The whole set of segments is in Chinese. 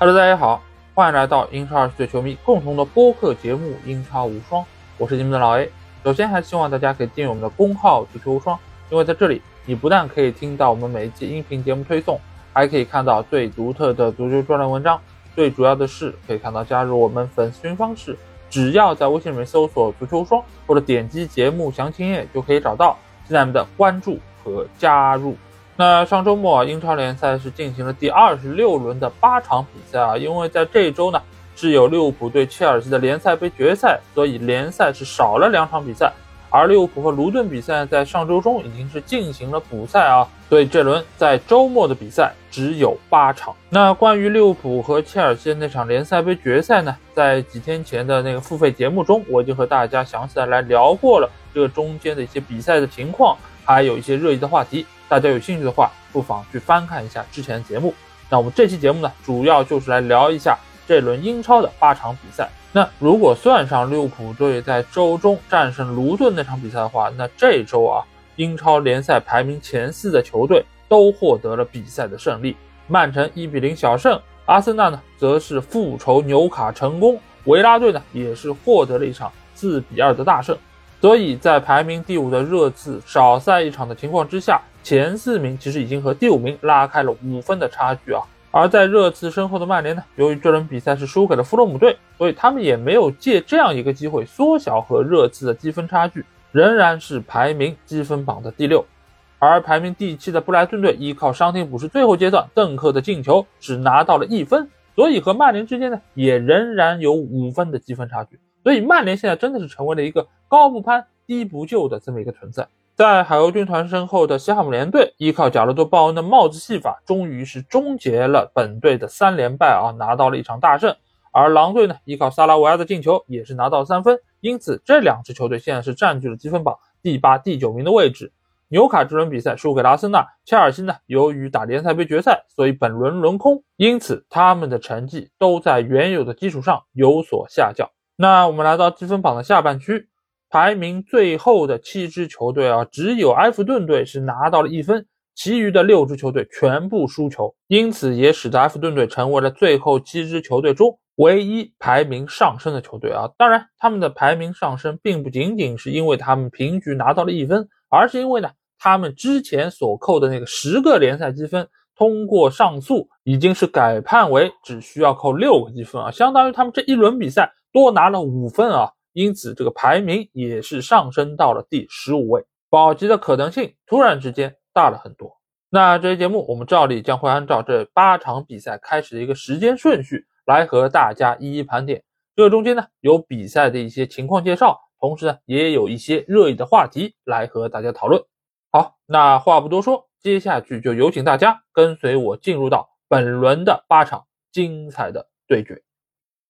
Hello，大家好，欢迎来到英超二十岁球迷共同的播客节目《英超无双》，我是你们的老 A。首先，还是希望大家可以订阅我们的公号“足球无双”，因为在这里，你不但可以听到我们每一期音频节目推送，还可以看到最独特的足球专栏文章。最主要的是，可以看到加入我们粉丝群方式，只要在微信里面搜索“足球无双”或者点击节目详情页就可以找到。期待你们的关注和加入。那上周末英超联赛是进行了第二十六轮的八场比赛啊，因为在这一周呢是有利物浦对切尔西的联赛杯决赛，所以联赛是少了两场比赛。而利物浦和卢顿比赛在上周中已经是进行了补赛啊，所以这轮在周末的比赛只有八场。那关于利物浦和切尔西的那场联赛杯决赛呢，在几天前的那个付费节目中，我已经和大家详细的来聊过了这个中间的一些比赛的情况，还有一些热议的话题。大家有兴趣的话，不妨去翻看一下之前的节目。那我们这期节目呢，主要就是来聊一下这轮英超的八场比赛。那如果算上利物浦队在周中战胜卢顿那场比赛的话，那这周啊，英超联赛排名前四的球队都获得了比赛的胜利。曼城一比零小胜，阿森纳呢则是复仇纽卡成功，维拉队呢也是获得了一场四比二的大胜。所以在排名第五的热刺少赛一场的情况之下。前四名其实已经和第五名拉开了五分的差距啊，而在热刺身后的曼联呢，由于这轮比赛是输给了弗洛姆队，所以他们也没有借这样一个机会缩小和热刺的积分差距，仍然是排名积分榜的第六。而排名第七的布莱顿队依靠伤停补时最后阶段邓克的进球，只拿到了一分，所以和曼联之间呢也仍然有五分的积分差距。所以曼联现在真的是成为了一个高不攀低不就的这么一个存在。在海鸥军团身后的西汉姆联队，依靠贾罗多·鲍恩的帽子戏法，终于是终结了本队的三连败啊，拿到了一场大胜。而狼队呢，依靠萨拉维亚的进球，也是拿到三分。因此，这两支球队现在是占据了积分榜第八、第九名的位置。纽卡这轮比赛输给了阿森纳，切尔西呢，由于打联赛杯决赛，所以本轮轮空，因此他们的成绩都在原有的基础上有所下降。那我们来到积分榜的下半区。排名最后的七支球队啊，只有埃弗顿队是拿到了一分，其余的六支球队全部输球，因此也使得埃弗顿队成为了最后七支球队中唯一排名上升的球队啊。当然，他们的排名上升并不仅仅是因为他们平局拿到了一分，而是因为呢，他们之前所扣的那个十个联赛积分，通过上诉已经是改判为只需要扣六个积分啊，相当于他们这一轮比赛多拿了五分啊。因此，这个排名也是上升到了第十五位，保级的可能性突然之间大了很多。那这期节目我们照例将会按照这八场比赛开始的一个时间顺序来和大家一一盘点。这中间呢有比赛的一些情况介绍，同时呢也有一些热议的话题来和大家讨论。好，那话不多说，接下去就有请大家跟随我进入到本轮的八场精彩的对决。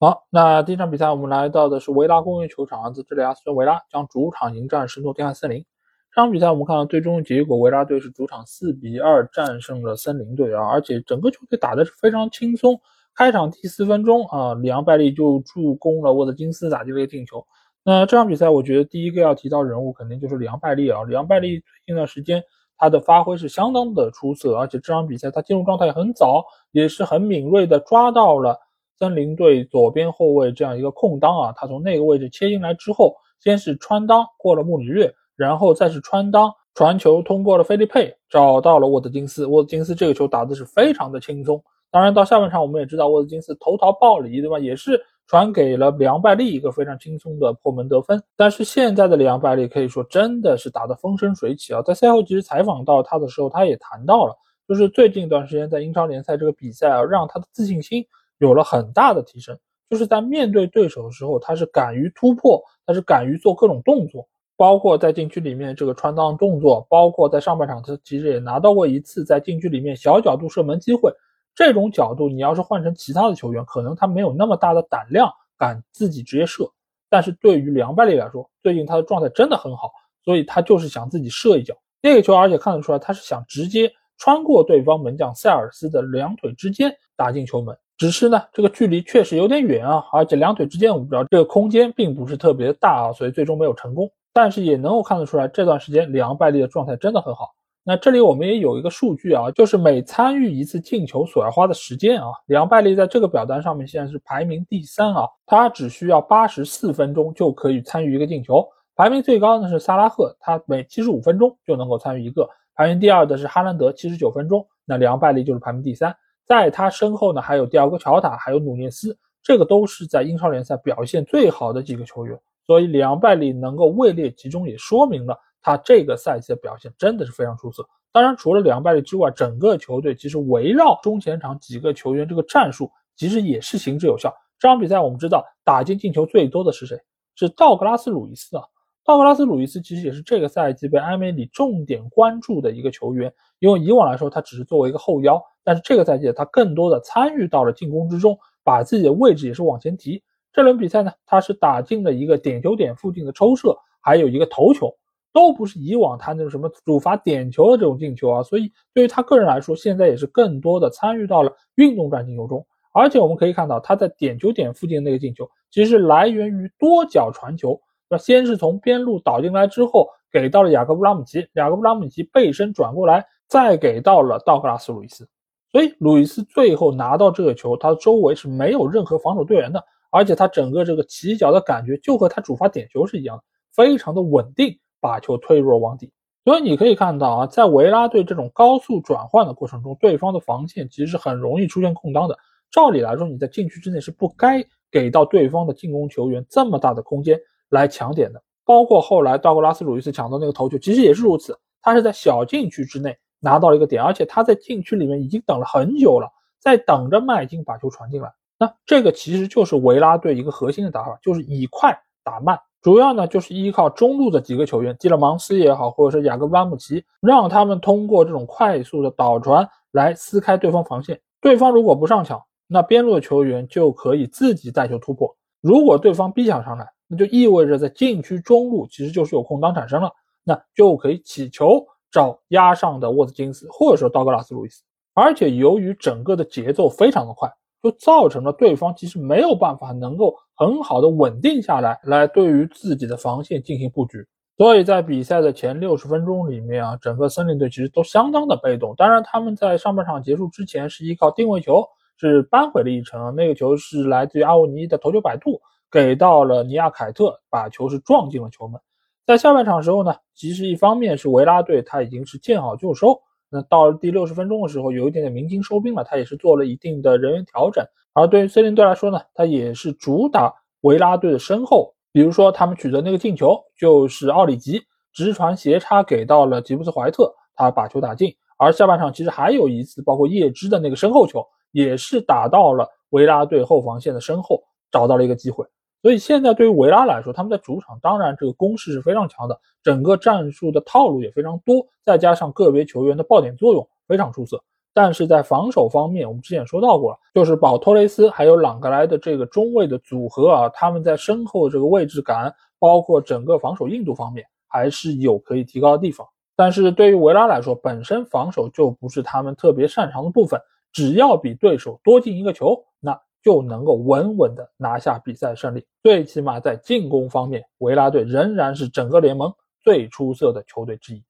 好，那第一场比赛我们来到的是维拉公园球场，这里阿斯顿维拉将主场迎战圣诺丁汉森林。这场比赛我们看到最终结果，维拉队是主场四比二战胜了森林队啊，而且整个球队打的是非常轻松。开场第四分钟啊，里昂拜利就助攻了沃特金斯打进了一个进球。那这场比赛我觉得第一个要提到人物肯定就是里昂拜利啊，里昂拜利最近一段时间他的发挥是相当的出色，而且这场比赛他进入状态很早，也是很敏锐的抓到了。森林队左边后卫这样一个空当啊，他从那个位置切进来之后，先是穿裆过了穆里略，然后再是穿裆传球通过了菲利佩，找到了沃特金斯。沃特金斯这个球打的是非常的轻松。当然到下半场我们也知道沃特金斯投桃报李，对吧？也是传给了里昂拜利一个非常轻松的破门得分。但是现在的里昂拜利可以说真的是打得风生水起啊！在赛后其实采访到他的时候，他也谈到了，就是最近一段时间在英超联赛这个比赛啊，让他的自信心。有了很大的提升，就是在面对对手的时候，他是敢于突破，他是敢于做各种动作，包括在禁区里面这个穿裆动作，包括在上半场他其实也拿到过一次在禁区里面小角度射门机会。这种角度你要是换成其他的球员，可能他没有那么大的胆量敢自己直接射。但是对于梁拜利来说，最近他的状态真的很好，所以他就是想自己射一脚那个球，而且看得出来他是想直接穿过对方门将塞尔斯的两腿之间打进球门。只是呢，这个距离确实有点远啊，而且两腿之间我不知道这个空间并不是特别的大啊，所以最终没有成功。但是也能够看得出来，这段时间里昂拜利的状态真的很好。那这里我们也有一个数据啊，就是每参与一次进球所要花的时间啊，里昂拜利在这个表单上面现在是排名第三啊，他只需要八十四分钟就可以参与一个进球。排名最高的是萨拉赫，他每七十五分钟就能够参与一个。排名第二的是哈兰德，七十九分钟。那里昂拜利就是排名第三，在他身后呢还有迪奥戈乔塔，还有努涅斯，这个都是在英超联赛表现最好的几个球员。所以里昂拜利能够位列其中，也说明了。他这个赛季的表现真的是非常出色。当然，除了两败率之外，整个球队其实围绕中前场几个球员这个战术，其实也是行之有效。这场比赛我们知道，打进进球最多的是谁？是道格拉斯·鲁伊斯啊。道格拉斯·鲁伊斯其实也是这个赛季被埃梅里重点关注的一个球员，因为以往来说他只是作为一个后腰，但是这个赛季他更多的参与到了进攻之中，把自己的位置也是往前提。这轮比赛呢，他是打进了一个点球点附近的抽射，还有一个头球。都不是以往他那种什么主罚点球的这种进球啊，所以对于他个人来说，现在也是更多的参与到了运动战进球中。而且我们可以看到，他在点球点附近的那个进球，其实来源于多脚传球。那先是从边路倒进来之后，给到了雅各布拉姆齐，雅各布拉姆齐背身转过来，再给到了道格拉斯·鲁伊斯。所以鲁伊斯最后拿到这个球，他周围是没有任何防守队员的，而且他整个这个起脚的感觉就和他主罚点球是一样的，非常的稳定。把球推入了网底，所以你可以看到啊，在维拉队这种高速转换的过程中，对方的防线其实是很容易出现空当的。照理来说，你在禁区之内是不该给到对方的进攻球员这么大的空间来抢点的。包括后来道格拉斯·鲁伊斯抢到那个头球，其实也是如此。他是在小禁区之内拿到了一个点，而且他在禁区里面已经等了很久了，在等着麦金把球传进来。那这个其实就是维拉队一个核心的打法，就是以快打慢。主要呢就是依靠中路的几个球员，基勒芒斯也好，或者是雅各布拉姆奇，让他们通过这种快速的导传来撕开对方防线。对方如果不上抢，那边路的球员就可以自己带球突破。如果对方逼抢上来，那就意味着在禁区中路其实就是有空当产生了，那就可以起球找压上的沃兹金斯或者说道格拉斯·路易斯。而且由于整个的节奏非常的快。就造成了对方其实没有办法能够很好的稳定下来，来对于自己的防线进行布局。所以在比赛的前六十分钟里面啊，整个森林队其实都相当的被动。当然，他们在上半场结束之前是依靠定位球是扳回了一城，那个球是来自于阿沃尼的头球摆渡，给到了尼亚凯特，把球是撞进了球门。在下半场时候呢，其实一方面是维拉队他已经是见好就收。那到了第六十分钟的时候，有一点点鸣金收兵了，他也是做了一定的人员调整。而对于森林队来说呢，他也是主打维拉队的身后，比如说他们取得那个进球，就是奥里吉直传斜插给到了吉布斯怀特，他把球打进。而下半场其实还有一次，包括叶芝的那个身后球，也是打到了维拉队后防线的身后，找到了一个机会。所以现在对于维拉来说，他们在主场当然这个攻势是非常强的，整个战术的套路也非常多，再加上个别球员的爆点作用非常出色。但是在防守方面，我们之前也说到过了，就是保托雷斯还有朗格莱的这个中卫的组合啊，他们在身后这个位置感，包括整个防守硬度方面，还是有可以提高的地方。但是对于维拉来说，本身防守就不是他们特别擅长的部分，只要比对手多进一个球，那。就能够稳稳的拿下比赛胜利。最起码在进攻方面，维拉队仍然是整个联盟最出色的球队之一。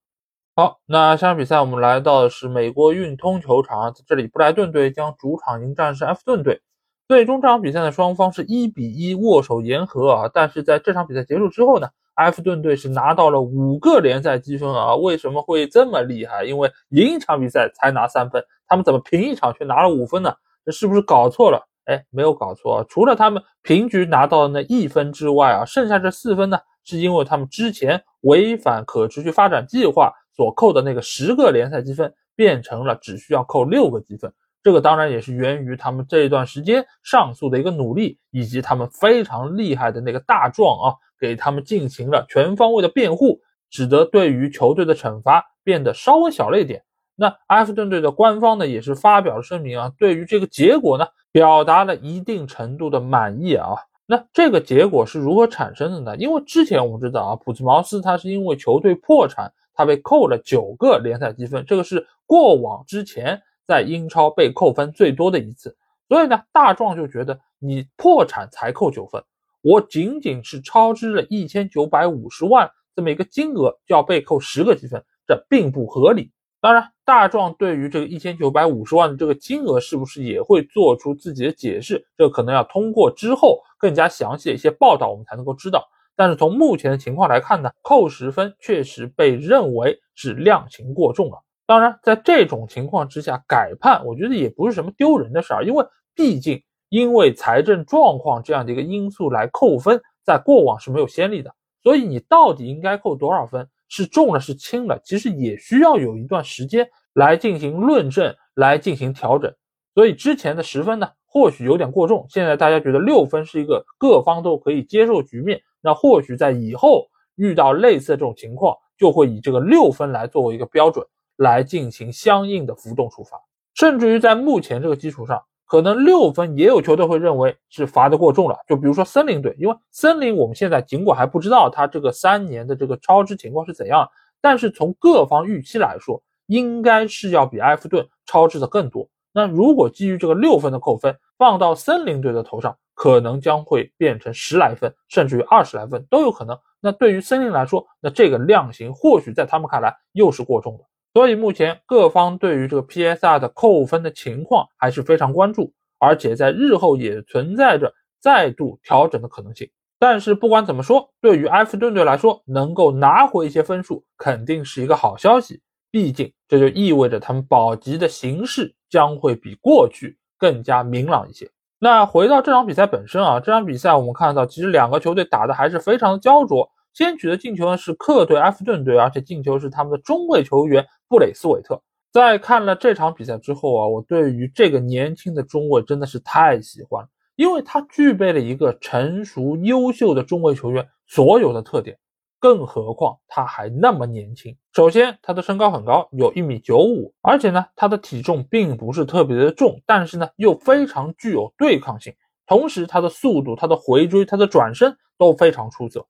好，那下场比赛我们来到的是美国运通球场，在这里布莱顿队将主场迎战是埃弗顿队。最终这场比赛呢，双方是一比一握手言和啊。但是在这场比赛结束之后呢，埃弗顿队是拿到了五个联赛积分啊。为什么会这么厉害？因为赢一场比赛才拿三分，他们怎么平一场却拿了五分呢？这是不是搞错了？哎，没有搞错啊，除了他们平局拿到的那一分之外啊，剩下这四分呢，是因为他们之前违反可持续发展计划所扣的那个十个联赛积分，变成了只需要扣六个积分。这个当然也是源于他们这一段时间上诉的一个努力，以及他们非常厉害的那个大壮啊，给他们进行了全方位的辩护，使得对于球队的惩罚变得稍微小了一点。那埃弗顿队的官方呢，也是发表了声明啊，对于这个结果呢。表达了一定程度的满意啊，那这个结果是如何产生的呢？因为之前我们知道啊，普兹茅斯他是因为球队破产，他被扣了九个联赛积分，这个是过往之前在英超被扣分最多的一次。所以呢，大壮就觉得你破产才扣九分，我仅仅是超支了一千九百五十万这么一个金额就要被扣十个积分，这并不合理。当然，大壮对于这个一千九百五十万的这个金额是不是也会做出自己的解释？这可能要通过之后更加详细的一些报道，我们才能够知道。但是从目前的情况来看呢，扣十分确实被认为是量刑过重了。当然，在这种情况之下改判，我觉得也不是什么丢人的事儿，因为毕竟因为财政状况这样的一个因素来扣分，在过往是没有先例的。所以你到底应该扣多少分？是重了是轻了，其实也需要有一段时间来进行论证，来进行调整。所以之前的十分呢，或许有点过重。现在大家觉得六分是一个各方都可以接受局面，那或许在以后遇到类似这种情况，就会以这个六分来作为一个标准，来进行相应的浮动处罚。甚至于在目前这个基础上。可能六分也有球队会认为是罚的过重了，就比如说森林队，因为森林我们现在尽管还不知道他这个三年的这个超支情况是怎样，但是从各方预期来说，应该是要比埃弗顿超支的更多。那如果基于这个六分的扣分放到森林队的头上，可能将会变成十来分，甚至于二十来分都有可能。那对于森林来说，那这个量刑或许在他们看来又是过重的。所以目前各方对于这个 PSR 的扣分的情况还是非常关注，而且在日后也存在着再度调整的可能性。但是不管怎么说，对于埃弗顿队来说，能够拿回一些分数肯定是一个好消息。毕竟这就意味着他们保级的形势将会比过去更加明朗一些。那回到这场比赛本身啊，这场比赛我们看到其实两个球队打的还是非常的焦灼。先取得进球的是客队埃弗顿队，而且进球是他们的中卫球员布雷斯韦特。在看了这场比赛之后啊，我对于这个年轻的中卫真的是太喜欢了，因为他具备了一个成熟优秀的中卫球员所有的特点，更何况他还那么年轻。首先，他的身高很高，有一米九五，而且呢，他的体重并不是特别的重，但是呢，又非常具有对抗性。同时，他的速度、他的回追、他的转身都非常出色。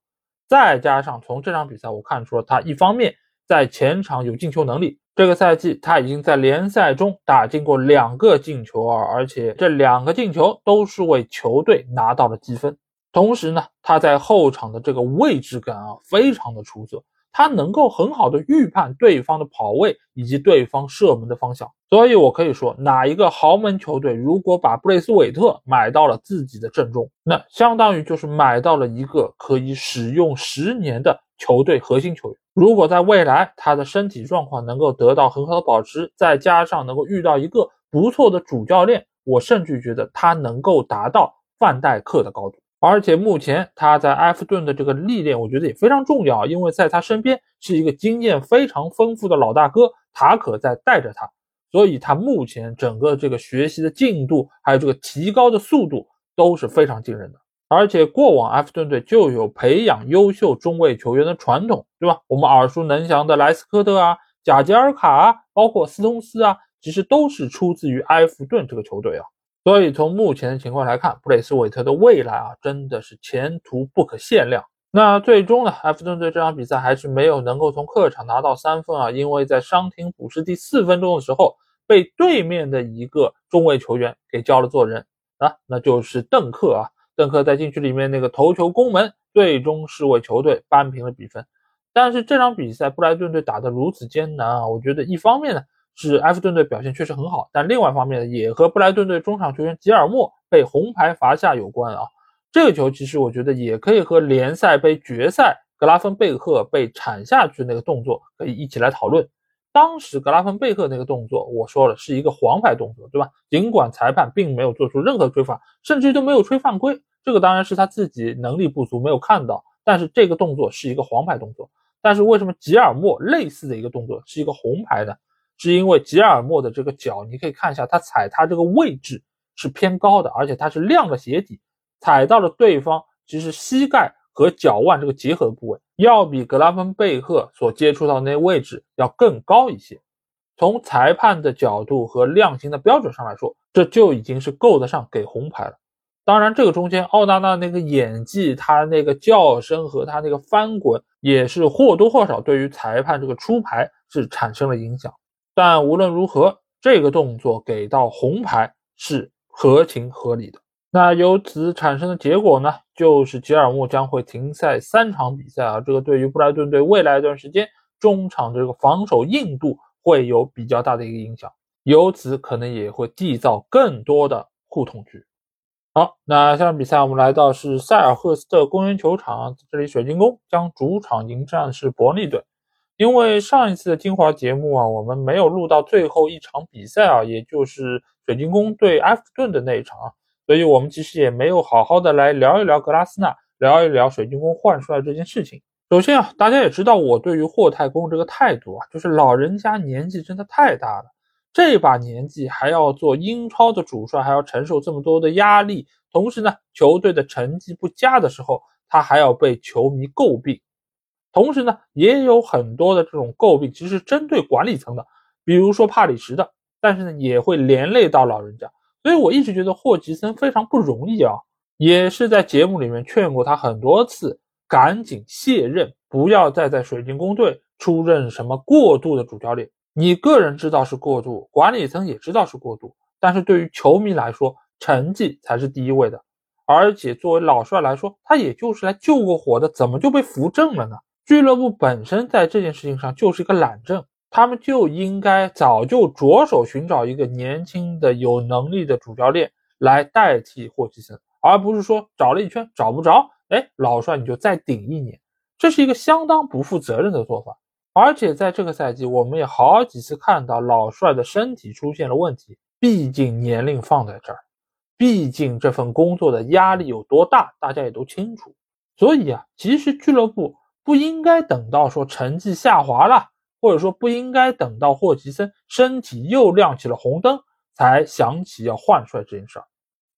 再加上从这场比赛我看出了他一方面在前场有进球能力，这个赛季他已经在联赛中打进过两个进球啊，而且这两个进球都是为球队拿到了积分。同时呢，他在后场的这个位置感啊非常的出色。他能够很好的预判对方的跑位以及对方射门的方向，所以我可以说，哪一个豪门球队如果把布雷斯韦特买到了自己的阵中，那相当于就是买到了一个可以使用十年的球队核心球员。如果在未来他的身体状况能够得到很好的保持，再加上能够遇到一个不错的主教练，我甚至觉得他能够达到范戴克的高度。而且目前他在埃弗顿的这个历练，我觉得也非常重要，因为在他身边是一个经验非常丰富的老大哥塔可在带着他，所以他目前整个这个学习的进度，还有这个提高的速度都是非常惊人的。而且过往埃弗顿队就有培养优秀中卫球员的传统，对吧？我们耳熟能详的莱斯科特啊、贾吉尔卡啊，包括斯通斯啊，其实都是出自于埃弗顿这个球队啊。所以从目前的情况来看，布雷斯韦特的未来啊，真的是前途不可限量。那最终呢，埃弗顿队这场比赛还是没有能够从客场拿到三分啊，因为在伤停补时第四分钟的时候，被对面的一个中卫球员给叫了做人啊，那就是邓克啊。邓克在禁区里面那个头球攻门，最终是为球队扳平了比分。但是这场比赛布莱顿队打得如此艰难啊，我觉得一方面呢。是埃弗顿队表现确实很好，但另外一方面呢也和布莱顿队中场球员吉尔莫被红牌罚下有关啊。这个球其实我觉得也可以和联赛杯决赛格拉芬贝克被铲下去那个动作可以一起来讨论。当时格拉芬贝克那个动作，我说了是一个黄牌动作，对吧？尽管裁判并没有做出任何吹罚，甚至于都没有吹犯规，这个当然是他自己能力不足没有看到。但是这个动作是一个黄牌动作。但是为什么吉尔莫类似的一个动作是一个红牌呢？是因为吉尔莫的这个脚，你可以看一下，他踩他这个位置是偏高的，而且他是亮了鞋底，踩到了对方其实膝盖和脚腕这个结合的部位，要比格拉芬贝赫所接触到那位置要更高一些。从裁判的角度和量刑的标准上来说，这就已经是够得上给红牌了。当然，这个中间奥纳纳那个演技，他那个叫声和他那个翻滚，也是或多或少对于裁判这个出牌是产生了影响。但无论如何，这个动作给到红牌是合情合理的。那由此产生的结果呢，就是吉尔莫将会停赛三场比赛啊！这个对于布莱顿队未来一段时间中场的这个防守硬度会有比较大的一个影响，由此可能也会缔造更多的互捅局。好，那下场比赛我们来到是塞尔赫斯特公园球场，这里水晶宫将主场迎战是伯利队。因为上一次的精华节目啊，我们没有录到最后一场比赛啊，也就是水晶宫对埃弗顿的那一场啊，所以我们其实也没有好好的来聊一聊格拉斯纳，聊一聊水晶宫换帅这件事情。首先啊，大家也知道我对于霍太公这个态度啊，就是老人家年纪真的太大了，这把年纪还要做英超的主帅，还要承受这么多的压力，同时呢，球队的成绩不佳的时候，他还要被球迷诟病，同时呢，也有很多的这种诟病，其实针对管理层的，比如说帕里什的，但是呢，也会连累到老人家，所以我一直觉得霍奇森非常不容易啊，也是在节目里面劝过他很多次。赶紧卸任，不要再在水晶宫队出任什么过度的主教练。你个人知道是过度，管理层也知道是过度，但是对于球迷来说，成绩才是第一位的。而且作为老帅来说，他也就是来救过火的，怎么就被扶正了呢？俱乐部本身在这件事情上就是一个懒政，他们就应该早就着手寻找一个年轻的、有能力的主教练来代替霍奇森，而不是说找了一圈找不着。哎，老帅你就再顶一年，这是一个相当不负责任的做法。而且在这个赛季，我们也好几次看到老帅的身体出现了问题。毕竟年龄放在这儿，毕竟这份工作的压力有多大，大家也都清楚。所以啊，其实俱乐部不应该等到说成绩下滑了，或者说不应该等到霍奇森身体又亮起了红灯，才想起要换帅这件事儿。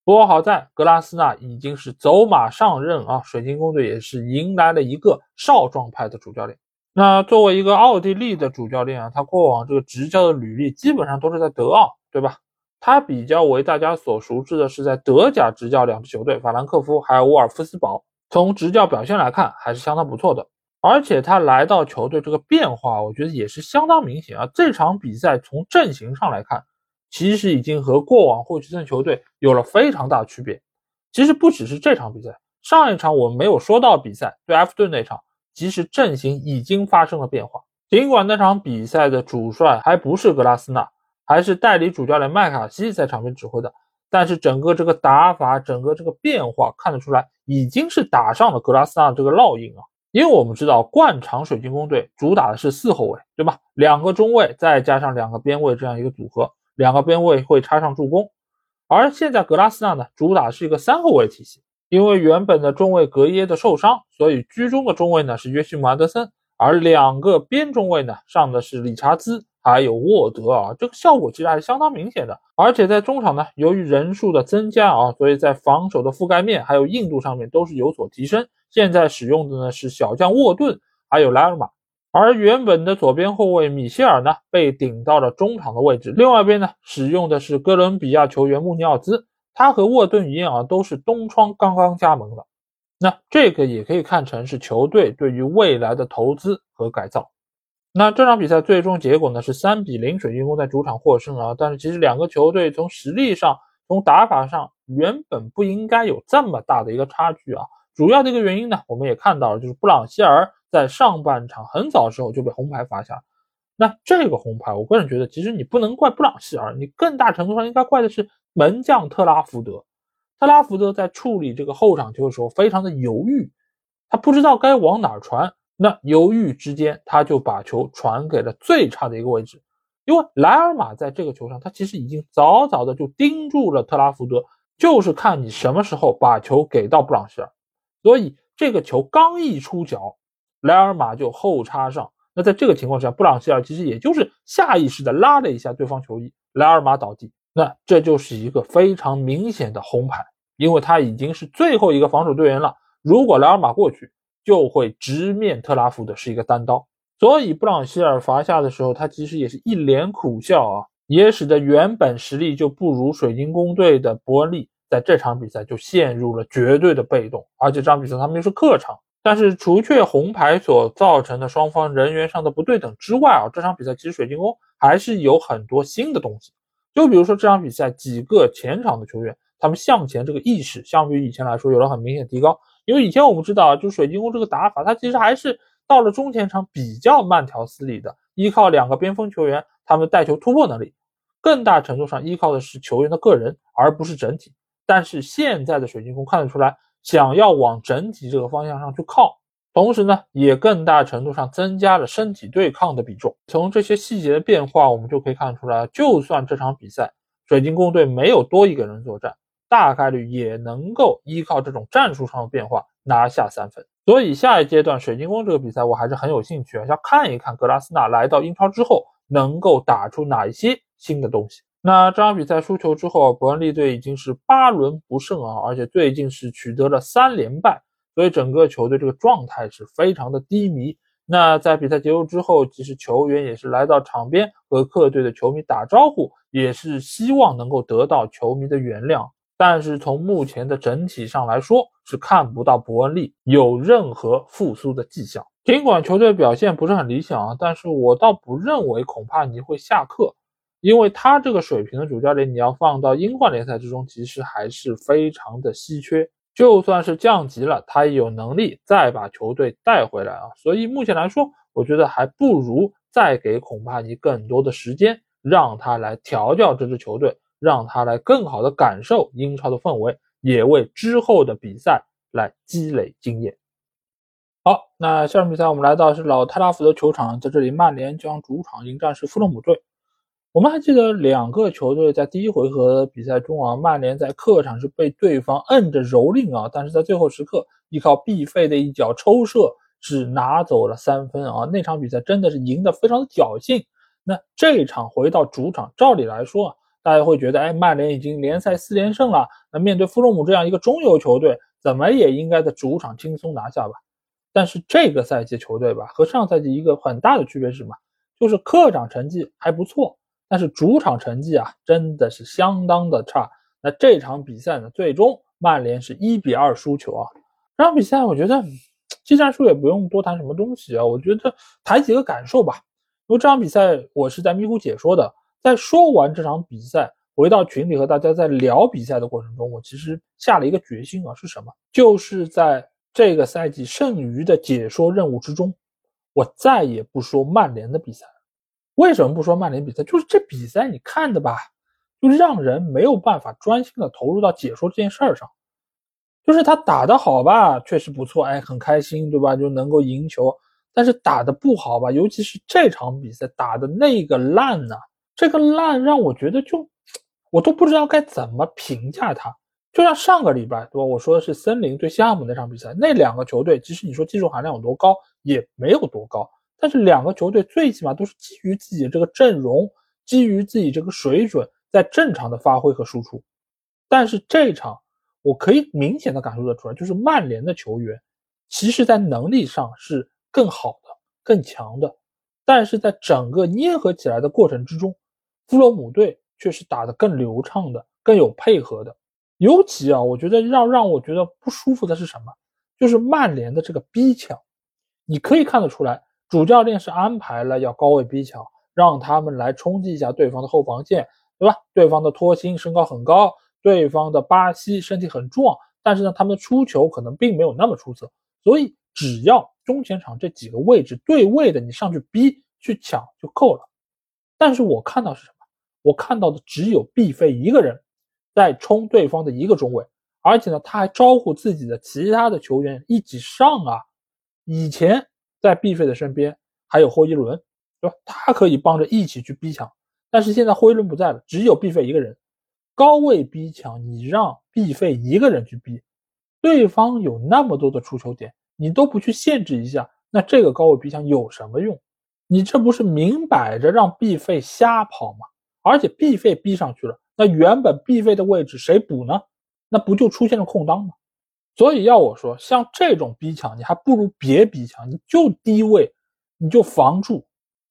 不过好在格拉斯纳已经是走马上任啊，水晶宫队也是迎来了一个少壮派的主教练。那作为一个奥地利的主教练啊，他过往这个执教的履历基本上都是在德奥，对吧？他比较为大家所熟知的是在德甲执教两支球队，法兰克福还有沃尔夫斯堡。从执教表现来看，还是相当不错的。而且他来到球队这个变化，我觉得也是相当明显啊。这场比赛从阵型上来看。其实已经和过往霍奇森球队有了非常大区别。其实不只是这场比赛，上一场我们没有说到比赛对埃弗顿那场，其实阵型已经发生了变化。尽管那场比赛的主帅还不是格拉斯纳，还是代理主教练麦卡锡在场边指挥的，但是整个这个打法，整个这个变化看得出来，已经是打上了格拉斯纳这个烙印啊。因为我们知道，惯常水晶宫队主打的是四后卫，对吧？两个中卫再加上两个边卫这样一个组合。两个边卫会插上助攻，而现在格拉斯纳呢，主打是一个三后卫体系。因为原本的中卫格耶的受伤，所以居中的中卫呢是约西姆安德森，而两个边中卫呢上的是理查兹还有沃德啊，这个效果其实还是相当明显的。而且在中场呢，由于人数的增加啊，所以在防守的覆盖面还有硬度上面都是有所提升。现在使用的呢是小将沃顿还有莱尔马。而原本的左边后卫米歇尔呢，被顶到了中场的位置。另外一边呢，使用的是哥伦比亚球员穆尼奥兹，他和沃顿一样啊，都是东窗刚刚加盟的。那这个也可以看成是球队对于未来的投资和改造。那这场比赛最终结果呢是三比零，水晶宫在主场获胜啊。但是其实两个球队从实力上、从打法上，原本不应该有这么大的一个差距啊。主要的一个原因呢，我们也看到了，就是布朗希尔。在上半场很早时候就被红牌罚下，那这个红牌，我个人觉得其实你不能怪布朗希尔，你更大程度上应该怪的是门将特拉福德。特拉福德在处理这个后场球的时候非常的犹豫，他不知道该往哪传，那犹豫之间他就把球传给了最差的一个位置，因为莱尔马在这个球上他其实已经早早的就盯住了特拉福德，就是看你什么时候把球给到布朗希尔，所以这个球刚一出脚。莱尔马就后插上，那在这个情况下，布朗希尔其实也就是下意识的拉了一下对方球衣，莱尔马倒地，那这就是一个非常明显的红牌，因为他已经是最后一个防守队员了。如果莱尔马过去，就会直面特拉福德是一个单刀，所以布朗希尔罚下的时候，他其实也是一脸苦笑啊，也使得原本实力就不如水晶宫队的伯恩利在这场比赛就陷入了绝对的被动，而且这场比赛他们又是客场。但是除却红牌所造成的双方人员上的不对等之外啊，这场比赛其实水晶宫还是有很多新的东西。就比如说这场比赛几个前场的球员，他们向前这个意识相比于以前来说有了很明显提高。因为以前我们知道，就水晶宫这个打法，它其实还是到了中前场比较慢条斯理的，依靠两个边锋球员他们带球突破能力，更大程度上依靠的是球员的个人，而不是整体。但是现在的水晶宫看得出来，想要往整体这个方向上去靠，同时呢，也更大程度上增加了身体对抗的比重。从这些细节的变化，我们就可以看出来，就算这场比赛水晶宫队没有多一个人作战，大概率也能够依靠这种战术上的变化拿下三分。所以下一阶段水晶宫这个比赛，我还是很有兴趣啊，要看一看格拉斯纳来到英超之后能够打出哪一些新的东西。那这场比赛输球之后，伯恩利队已经是八轮不胜啊，而且最近是取得了三连败，所以整个球队这个状态是非常的低迷。那在比赛结束之后，其实球员也是来到场边和客队的球迷打招呼，也是希望能够得到球迷的原谅。但是从目前的整体上来说，是看不到伯恩利有任何复苏的迹象。尽管球队表现不是很理想啊，但是我倒不认为孔帕尼会下课。因为他这个水平的主教练，你要放到英冠联赛之中，其实还是非常的稀缺。就算是降级了，他也有能力再把球队带回来啊。所以目前来说，我觉得还不如再给孔帕尼更多的时间，让他来调教这支球队，让他来更好的感受英超的氛围，也为之后的比赛来积累经验。好，那下场比赛我们来到是老泰拉福德球场，在这里曼联将主场迎战是富勒姆队。我们还记得两个球队在第一回合比赛中啊，曼联在客场是被对方摁着蹂躏啊，但是在最后时刻依靠必费的一脚抽射是拿走了三分啊。那场比赛真的是赢得非常的侥幸。那这场回到主场，照理来说啊，大家会觉得，哎，曼联已经联赛四连胜了，那面对富勒姆这样一个中游球队，怎么也应该在主场轻松拿下吧？但是这个赛季球队吧，和上赛季一个很大的区别是什么？就是客场成绩还不错。但是主场成绩啊，真的是相当的差。那这场比赛呢，最终曼联是一比二输球啊。这场比赛我觉得技战术也不用多谈什么东西啊，我觉得谈几个感受吧。因为这场比赛我是在咪咕解说的，在说完这场比赛，回到群里和大家在聊比赛的过程中，我其实下了一个决心啊，是什么？就是在这个赛季剩余的解说任务之中，我再也不说曼联的比赛。为什么不说曼联比赛？就是这比赛你看的吧，就让人没有办法专心的投入到解说这件事儿上。就是他打得好吧，确实不错，哎，很开心，对吧？就能够赢球。但是打得不好吧，尤其是这场比赛打的那个烂呢，这个烂让我觉得就，我都不知道该怎么评价他。就像上个礼拜，对吧？我说的是森林对西汉姆那场比赛，那两个球队其实你说技术含量有多高，也没有多高。但是两个球队最起码都是基于自己的这个阵容，基于自己这个水准，在正常的发挥和输出。但是这场我可以明显的感受得出来，就是曼联的球员，其实在能力上是更好的、更强的，但是在整个捏合起来的过程之中，弗洛姆队却是打得更流畅的、更有配合的。尤其啊，我觉得让让我觉得不舒服的是什么？就是曼联的这个逼抢，你可以看得出来。主教练是安排了要高位逼抢，让他们来冲击一下对方的后防线，对吧？对方的托辛身高很高，对方的巴西身体很壮，但是呢，他们的出球可能并没有那么出色，所以只要中前场这几个位置对位的，你上去逼去抢就够了。但是我看到是什么？我看到的只有毕费一个人在冲对方的一个中卫，而且呢，他还招呼自己的其他的球员一起上啊。以前。在毕费的身边还有霍伊伦，对吧？他可以帮着一起去逼抢，但是现在霍伊伦不在了，只有毕费一个人。高位逼抢，你让毕费一个人去逼，对方有那么多的出球点，你都不去限制一下，那这个高位逼抢有什么用？你这不是明摆着让毕费瞎跑吗？而且 B 费逼上去了，那原本 B 费的位置谁补呢？那不就出现了空当吗？所以要我说，像这种逼抢，你还不如别逼抢，你就低位，你就防住。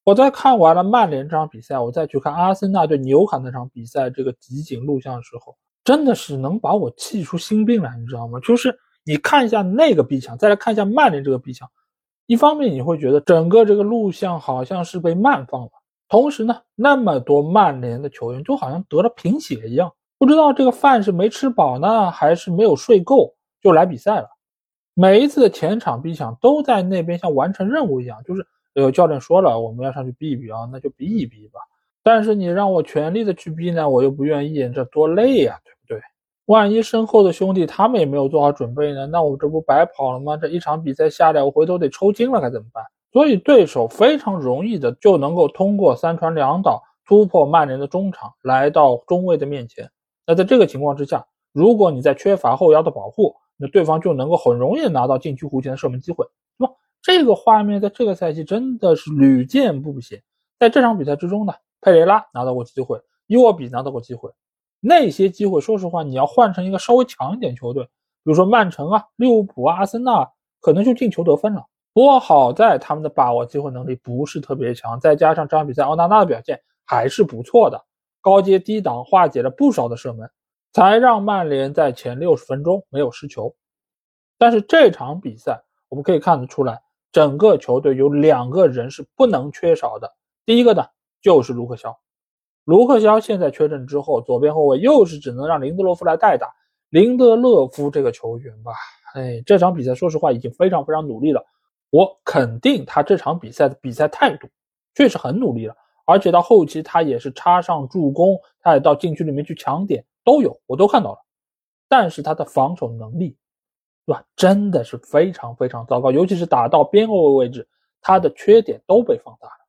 我在看完了曼联这场比赛，我再去看阿森纳对纽卡那场比赛这个集锦录像的时候，真的是能把我气出心病来，你知道吗？就是你看一下那个逼抢，再来看一下曼联这个逼抢，一方面你会觉得整个这个录像好像是被慢放了，同时呢，那么多曼联的球员就好像得了贫血一样，不知道这个饭是没吃饱呢，还是没有睡够。就来比赛了，每一次的前场逼抢都在那边像完成任务一样，就是有教练说了，我们要上去逼一逼啊，那就逼一逼吧。但是你让我全力的去逼呢，我又不愿意，这多累呀，对不对？万一身后的兄弟他们也没有做好准备呢，那我这不白跑了吗？这一场比赛下来，我回头得抽筋了，该怎么办？所以对手非常容易的就能够通过三传两倒突破曼联的中场，来到中卫的面前。那在这个情况之下，如果你在缺乏后腰的保护，那对方就能够很容易拿到禁区弧前的射门机会，是吧？这个画面在这个赛季真的是屡见不鲜。在这场比赛之中呢，佩雷拉拿到过机会，伊沃比拿到过机会，那些机会，说实话，你要换成一个稍微强一点球队，比如说曼城啊、利物浦啊、阿森纳，可能就进球得分了。不过好在他们的把握机会能力不是特别强，再加上这场比赛奥纳纳的表现还是不错的，高接低挡化解了不少的射门，才让曼联在前六十分钟没有失球。但是这场比赛我们可以看得出来，整个球队有两个人是不能缺少的。第一个呢就是卢克肖，卢克肖现在缺阵之后，左边后卫又是只能让林德洛夫来代打。林德勒夫这个球员吧，哎，这场比赛说实话已经非常非常努力了。我肯定他这场比赛的比赛态度确实很努力了，而且到后期他也是插上助攻，他也到禁区里面去抢点都有，我都看到了。但是他的防守能力，对吧？真的是非常非常糟糕，尤其是打到边后卫位置，他的缺点都被放大了。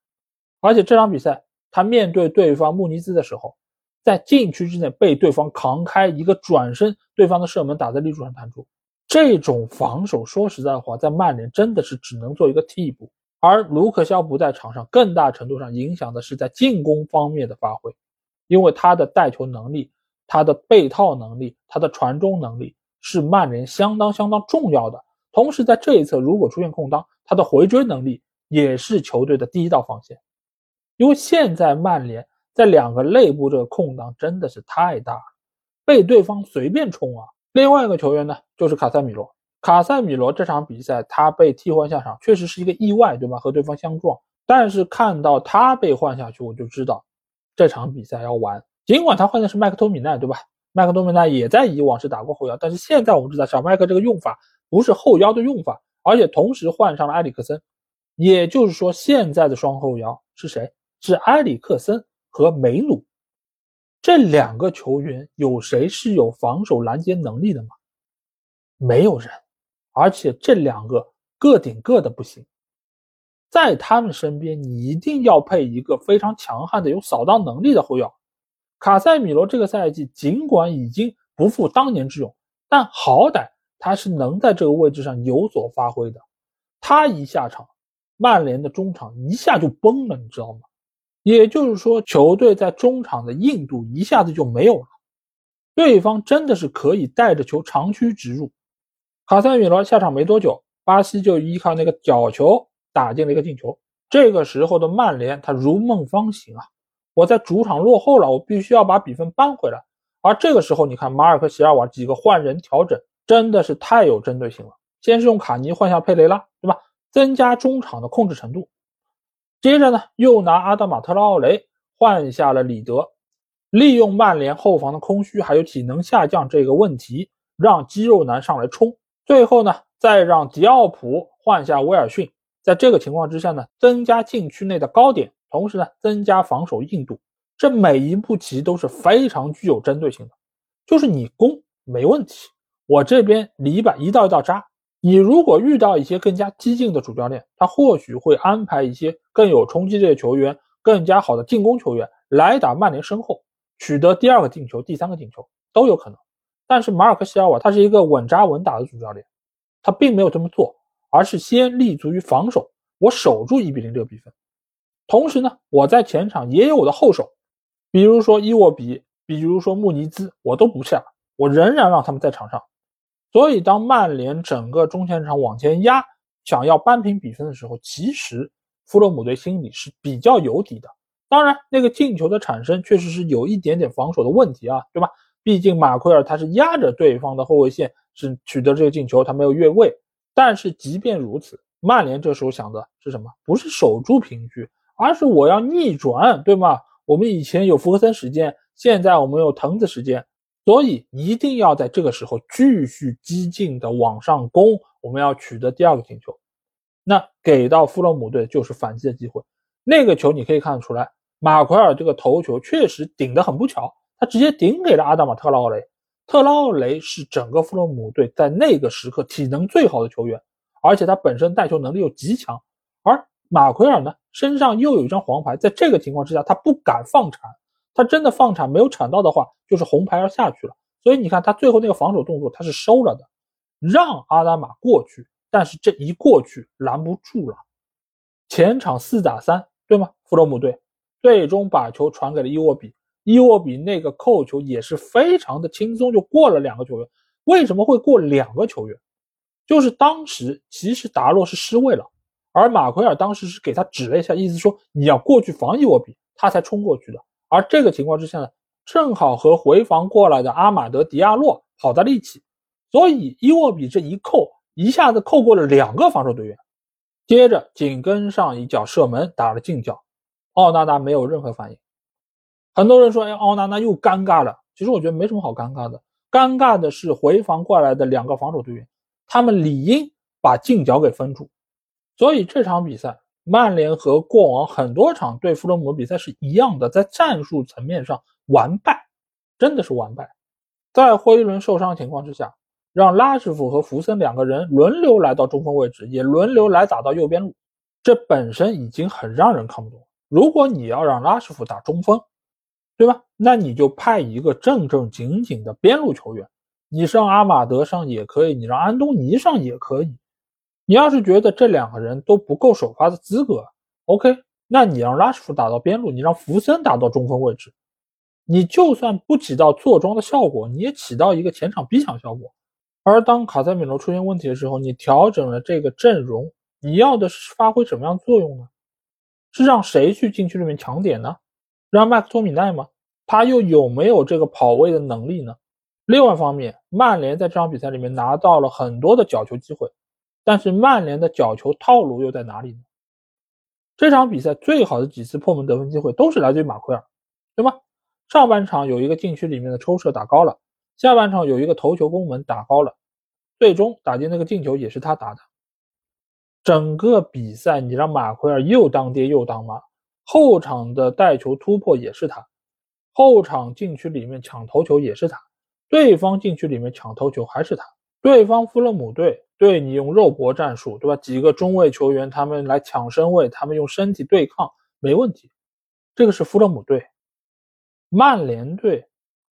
而且这场比赛他面对对方穆尼兹的时候，在禁区之内被对方扛开一个转身，对方的射门打在立柱上弹出。这种防守，说实在话，在曼联真的是只能做一个替补。而卢克肖不在场上，更大程度上影响的是在进攻方面的发挥，因为他的带球能力、他的背套能力、他的传中能力是曼联相当相当重要的。同时，在这一侧如果出现空当，他的回追能力也是球队的第一道防线。因为现在曼联在两个内部这个空当真的是太大了，被对方随便冲啊。另外一个球员呢，就是卡塞米罗。卡塞米罗这场比赛他被替换下场，确实是一个意外，对吧？和对方相撞。但是看到他被换下去，我就知道这场比赛要完。尽管他换的是麦克托米奈，对吧？麦克托米奈也在以往是打过后腰，但是现在我们知道小麦克这个用法不是后腰的用法，而且同时换上了埃里克森。也就是说，现在的双后腰是谁？是埃里克森和梅努。这两个球员有谁是有防守拦截能力的吗？没有人，而且这两个个顶个的不行，在他们身边你一定要配一个非常强悍的有扫荡能力的后腰。卡塞米罗这个赛季尽管已经不复当年之勇，但好歹他是能在这个位置上有所发挥的。他一下场，曼联的中场一下就崩了，你知道吗？也就是说，球队在中场的硬度一下子就没有了。对方真的是可以带着球长驱直入。卡塞米罗下场没多久，巴西就依靠那个角球打进了一个进球。这个时候的曼联，他如梦方醒啊！我在主场落后了，我必须要把比分扳回来。而这个时候，你看马尔科席尔瓦几个换人调整，真的是太有针对性了。先是用卡尼换下佩雷拉，对吧？增加中场的控制程度。接着呢，又拿阿德马特拉奥雷换下了里德，利用曼联后防的空虚还有体能下降这个问题，让肌肉男上来冲。最后呢，再让迪奥普换下威尔逊。在这个情况之下呢，增加禁区内的高点，同时呢，增加防守硬度。这每一步棋都是非常具有针对性的，就是你攻没问题，我这边篱笆一道一道扎。你如果遇到一些更加激进的主教练，他或许会安排一些更有冲击力的球员、更加好的进攻球员来打曼联身后，取得第二个进球、第三个进球都有可能。但是马尔科西尔瓦他是一个稳扎稳打的主教练，他并没有这么做，而是先立足于防守，我守住一比零这个比分。同时呢，我在前场也有我的后手，比如说伊沃比，比如说穆尼兹，我都不下，我仍然让他们在场上。所以，当曼联整个中前场往前压，想要扳平比分的时候，其实弗洛姆队心里是比较有底的。当然，那个进球的产生确实是有一点点防守的问题啊，对吧？毕竟马奎尔他是压着对方的后卫线是取得这个进球，他没有越位。但是即便如此，曼联这时候想的是什么？不是守住平局，而是我要逆转，对吗？我们以前有福格森时间，现在我们有藤子时间。所以一定要在这个时候继续激进的往上攻，我们要取得第二个进球。那给到富勒姆队就是反击的机会。那个球你可以看得出来，马奎尔这个头球确实顶得很不巧，他直接顶给了阿达马特劳雷。特劳雷是整个富勒姆队在那个时刻体能最好的球员，而且他本身带球能力又极强。而马奎尔呢，身上又有一张黄牌，在这个情况之下，他不敢放铲。他真的放铲没有铲到的话，就是红牌要下去了。所以你看他最后那个防守动作，他是收了的，让阿达玛过去，但是这一过去拦不住了。前场四打三。对吗？弗洛姆队最终把球传给了伊沃比，伊沃比那个扣球也是非常的轻松，就过了两个球员。为什么会过两个球员？就是当时其实达洛是失位了，而马奎尔当时是给他指了一下，意思说你要过去防伊沃比，他才冲过去的。而这个情况之下呢，正好和回防过来的阿马德迪亚洛跑在了一起，所以伊沃比这一扣，一下子扣过了两个防守队员。接着紧跟上一脚射门，打了近角，奥纳纳没有任何反应。很多人说：“哎，奥纳纳又尴尬了。”其实我觉得没什么好尴尬的，尴尬的是回防过来的两个防守队员，他们理应把近角给封住。所以这场比赛，曼联和过往很多场对弗洛姆比赛是一样的，在战术层面上完败，真的是完败。在霍伊伦受伤情况之下。让拉什福和福森两个人轮流来到中锋位置，也轮流来打到右边路，这本身已经很让人看不懂。如果你要让拉什福打中锋，对吧？那你就派一个正正经经的边路球员，你让阿马德上也可以，你让安东尼上也可以。你要是觉得这两个人都不够首发的资格，OK，那你让拉什福打到边路，你让福森打到中锋位置，你就算不起到坐庄的效果，你也起到一个前场逼抢效果。而当卡塞米罗出现问题的时候，你调整了这个阵容，你要的是发挥什么样作用呢？是让谁去禁区里面抢点呢？让麦克托米奈吗？他又有没有这个跑位的能力呢？另外一方面，曼联在这场比赛里面拿到了很多的角球机会，但是曼联的角球套路又在哪里呢？这场比赛最好的几次破门得分机会都是来自于马奎尔，对吗？上半场有一个禁区里面的抽射打高了。下半场有一个头球攻门打高了，最终打进那个进球也是他打的。整个比赛你让马奎尔又当爹又当妈，后场的带球突破也是他，后场禁区里面抢头球也是他，对方禁区里面抢头球还是他。对方富勒姆队对你用肉搏战术，对吧？几个中卫球员他们来抢身位，他们用身体对抗没问题。这个是富勒姆队，曼联队。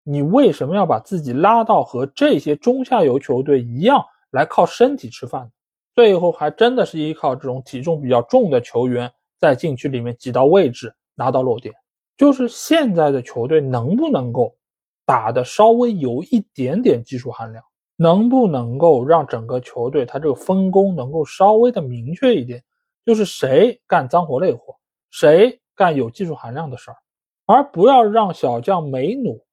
你为什么要把自己拉到和这些中下游球队一样来靠身体吃饭？最后还真的是依靠这种体重比较重的球员在禁区里面挤到位置拿到落点。就是现在的球队能不能够打的稍微有一点点技术含量，能不能够让整个球队他这个分工能够稍微的明确一点？就是谁干脏活累活，谁干有技术含量的事儿，而不要让小将梅努。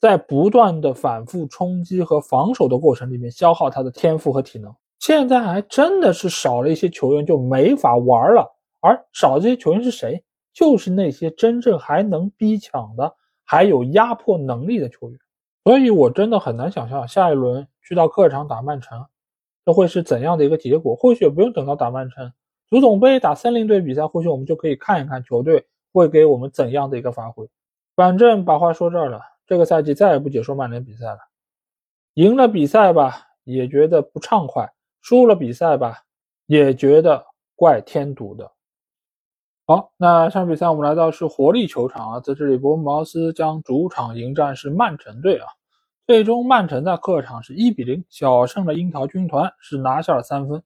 在不断的反复冲击和防守的过程里面，消耗他的天赋和体能。现在还真的是少了一些球员，就没法玩了。而少这些球员是谁？就是那些真正还能逼抢的，还有压迫能力的球员。所以我真的很难想象下一轮去到客场打曼城，这会是怎样的一个结果。或许不用等到打曼城，足总杯打森林队比赛，或许我们就可以看一看球队会给我们怎样的一个发挥。反正把话说这儿了。这个赛季再也不解说曼联比赛了，赢了比赛吧，也觉得不畅快；输了比赛吧，也觉得怪添堵的。好，那上比赛我们来到是活力球场啊，在这里，伯恩茅斯将主场迎战是曼城队啊。最终，曼城在客场是一比零小胜了樱桃军团，是拿下了三分。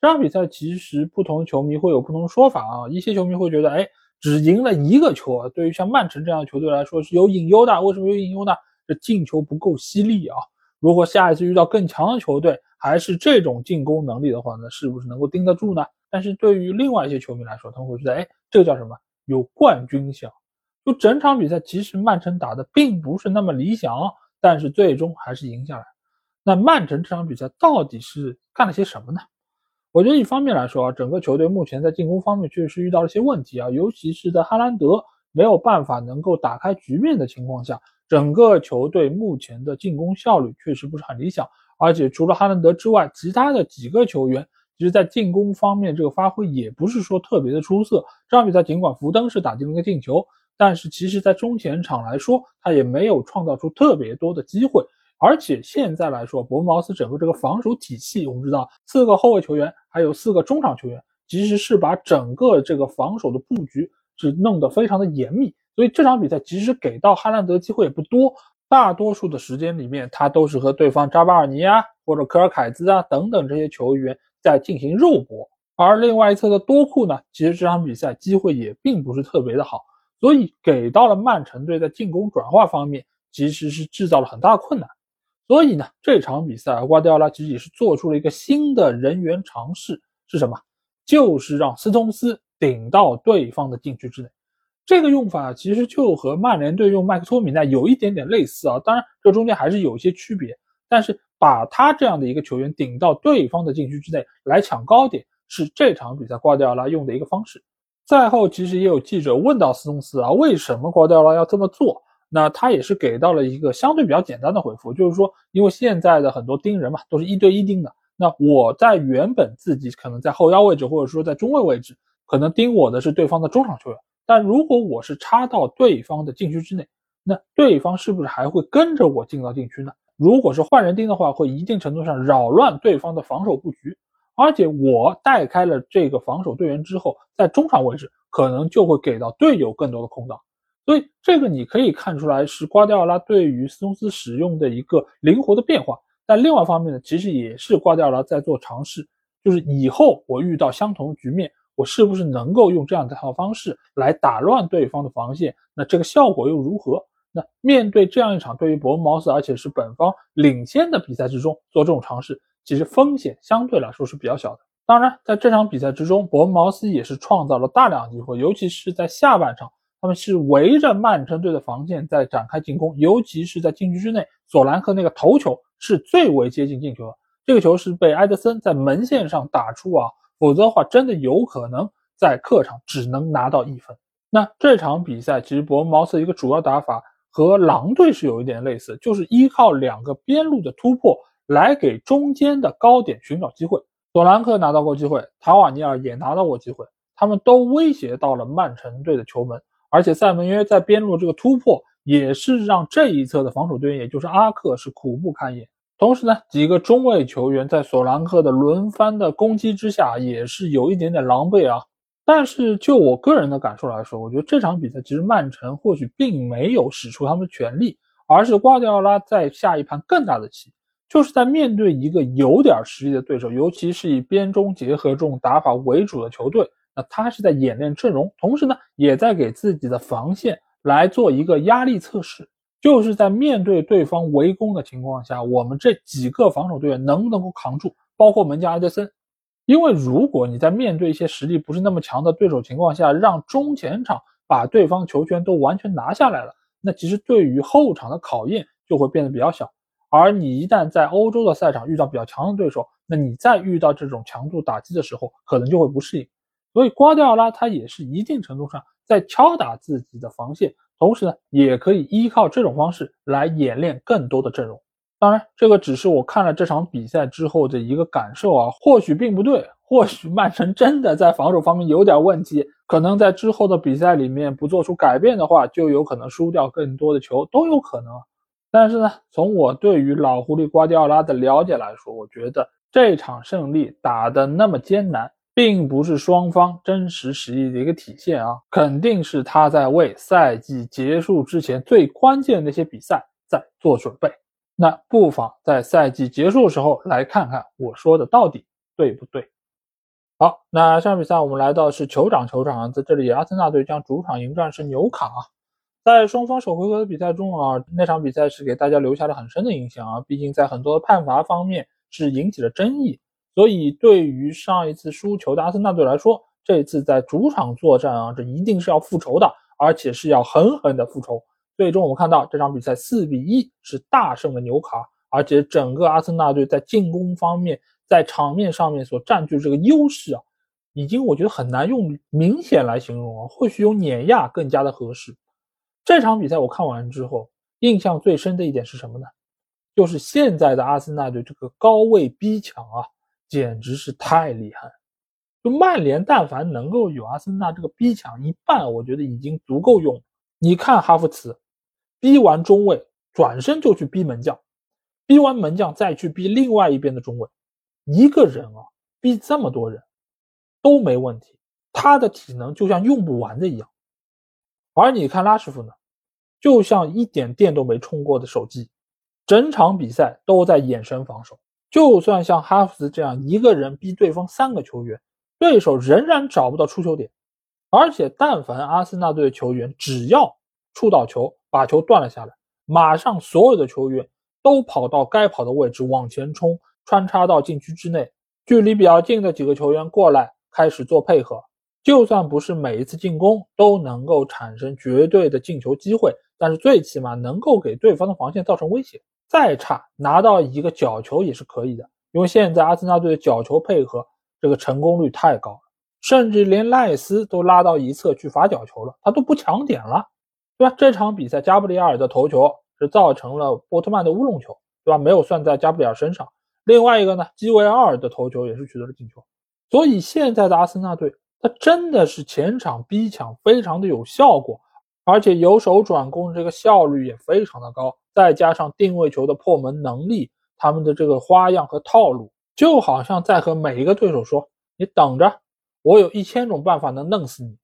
这场比赛其实不同球迷会有不同说法啊，一些球迷会觉得，哎。只赢了一个球啊，对于像曼城这样的球队来说是有隐忧的。为什么有隐忧呢？这进球不够犀利啊！如果下一次遇到更强的球队，还是这种进攻能力的话呢，是不是能够盯得住呢？但是对于另外一些球迷来说，他们会觉得，哎，这个叫什么？有冠军相。就整场比赛，其实曼城打的并不是那么理想，但是最终还是赢下来。那曼城这场比赛到底是干了些什么呢？我觉得一方面来说啊，整个球队目前在进攻方面确实遇到了些问题啊，尤其是在哈兰德没有办法能够打开局面的情况下，整个球队目前的进攻效率确实不是很理想。而且除了哈兰德之外，其他的几个球员其实在进攻方面这个发挥也不是说特别的出色。这场比赛尽管福登是打进了一个进球，但是其实在中前场来说，他也没有创造出特别多的机会。而且现在来说，伯恩茅斯整个这个防守体系，我们知道四个后卫球员还有四个中场球员，其实是把整个这个防守的布局是弄得非常的严密。所以这场比赛即使给到哈兰德机会也不多，大多数的时间里面，他都是和对方扎巴尔尼啊或者科尔凯兹啊等等这些球员在进行肉搏。而另外一侧的多库呢，其实这场比赛机会也并不是特别的好，所以给到了曼城队在进攻转化方面其实是制造了很大困难。所以呢，这场比赛瓜迪奥拉其实也是做出了一个新的人员尝试，是什么？就是让斯通斯顶到对方的禁区之内。这个用法其实就和曼联队用麦克托米奈有一点点类似啊，当然这中间还是有一些区别。但是把他这样的一个球员顶到对方的禁区之内来抢高点，是这场比赛瓜迪奥拉用的一个方式。赛后其实也有记者问到斯通斯啊，为什么瓜迪奥拉要这么做？那他也是给到了一个相对比较简单的回复，就是说，因为现在的很多盯人嘛，都是一对一盯的。那我在原本自己可能在后腰位置，或者说在中卫位置，可能盯我的是对方的中场球员。但如果我是插到对方的禁区之内，那对方是不是还会跟着我进到禁区呢？如果是换人盯的话，会一定程度上扰乱对方的防守布局。而且我带开了这个防守队员之后，在中场位置可能就会给到队友更多的空档。所以这个你可以看出来是瓜迪奥拉对于斯通斯使用的一个灵活的变化，但另外一方面呢，其实也是瓜迪奥拉在做尝试，就是以后我遇到相同局面，我是不是能够用这样一套方式来打乱对方的防线？那这个效果又如何？那面对这样一场对于伯恩茅斯而且是本方领先的比赛之中做这种尝试，其实风险相对来说是比较小的。当然，在这场比赛之中，伯恩茅斯也是创造了大量机会，尤其是在下半场。他们是围着曼城队的防线在展开进攻，尤其是在禁区之内，索兰克那个头球是最为接近进球的。这个球是被埃德森在门线上打出啊，否则的话真的有可能在客场只能拿到一分。那这场比赛其实伯恩茅斯一个主要打法和狼队是有一点类似，就是依靠两个边路的突破来给中间的高点寻找机会。索兰克拿到过机会，塔瓦尼尔也拿到过机会，他们都威胁到了曼城队的球门。而且塞门约在边路这个突破，也是让这一侧的防守队员，也就是阿克是苦不堪言。同时呢，几个中卫球员在索兰克的轮番的攻击之下，也是有一点点狼狈啊。但是就我个人的感受来说，我觉得这场比赛其实曼城或许并没有使出他们的全力，而是瓜迪奥拉在下一盘更大的棋，就是在面对一个有点实力的对手，尤其是以边中结合这种打法为主的球队。那他是在演练阵容，同时呢，也在给自己的防线来做一个压力测试，就是在面对对方围攻的情况下，我们这几个防守队员能不能够扛住，包括门将埃德森。因为如果你在面对一些实力不是那么强的对手情况下，让中前场把对方球权都完全拿下来了，那其实对于后场的考验就会变得比较小。而你一旦在欧洲的赛场遇到比较强的对手，那你再遇到这种强度打击的时候，可能就会不适应。所以瓜迪奥拉他也是一定程度上在敲打自己的防线，同时呢，也可以依靠这种方式来演练更多的阵容。当然，这个只是我看了这场比赛之后的一个感受啊，或许并不对，或许曼城真的在防守方面有点问题，可能在之后的比赛里面不做出改变的话，就有可能输掉更多的球，都有可能。但是呢，从我对于老狐狸瓜迪奥拉的了解来说，我觉得这场胜利打得那么艰难。并不是双方真实实力的一个体现啊，肯定是他在为赛季结束之前最关键的那些比赛在做准备。那不妨在赛季结束时候来看看我说的到底对不对。好，那上场比赛我们来到是酋长球场，在这里阿森纳队将主场迎战是纽卡。啊在双方首回合的比赛中啊，那场比赛是给大家留下了很深的印象啊，毕竟在很多判罚方面是引起了争议。所以，对于上一次输球的阿森纳队来说，这次在主场作战啊，这一定是要复仇的，而且是要狠狠的复仇。最终，我们看到这场比赛四比一是大胜了纽卡，而且整个阿森纳队在进攻方面，在场面上面所占据这个优势啊，已经我觉得很难用明显来形容啊，或许用碾压更加的合适。这场比赛我看完之后，印象最深的一点是什么呢？就是现在的阿森纳队这个高位逼抢啊。简直是太厉害。就曼联，但凡能够有阿森纳这个逼抢一半，我觉得已经足够用。你看哈弗茨，逼完中卫，转身就去逼门将，逼完门将再去逼另外一边的中卫，一个人啊，逼这么多人都没问题。他的体能就像用不完的一样。而你看拉什福呢，就像一点电都没充过的手机，整场比赛都在眼神防守。就算像哈弗茨这样一个人逼对方三个球员。对手仍然找不到出球点，而且但凡阿森纳队的球员只要触到球，把球断了下来，马上所有的球员都跑到该跑的位置往前冲，穿插到禁区之内，距离比较近的几个球员过来开始做配合。就算不是每一次进攻都能够产生绝对的进球机会，但是最起码能够给对方的防线造成威胁。再差拿到一个角球也是可以的，因为现在阿森纳队的角球配合。这个成功率太高了，甚至连赖斯都拉到一侧去罚角球了，他都不抢点了，对吧？这场比赛加布里埃尔的头球是造成了波特曼的乌龙球，对吧？没有算在加布里埃尔身上。另外一个呢，基维尔的头球也是取得了进球。所以现在的阿森纳队，他真的是前场逼抢非常的有效果，而且由守转攻这个效率也非常的高，再加上定位球的破门能力，他们的这个花样和套路。就好像在和每一个对手说：“你等着，我有一千种办法能弄死你。”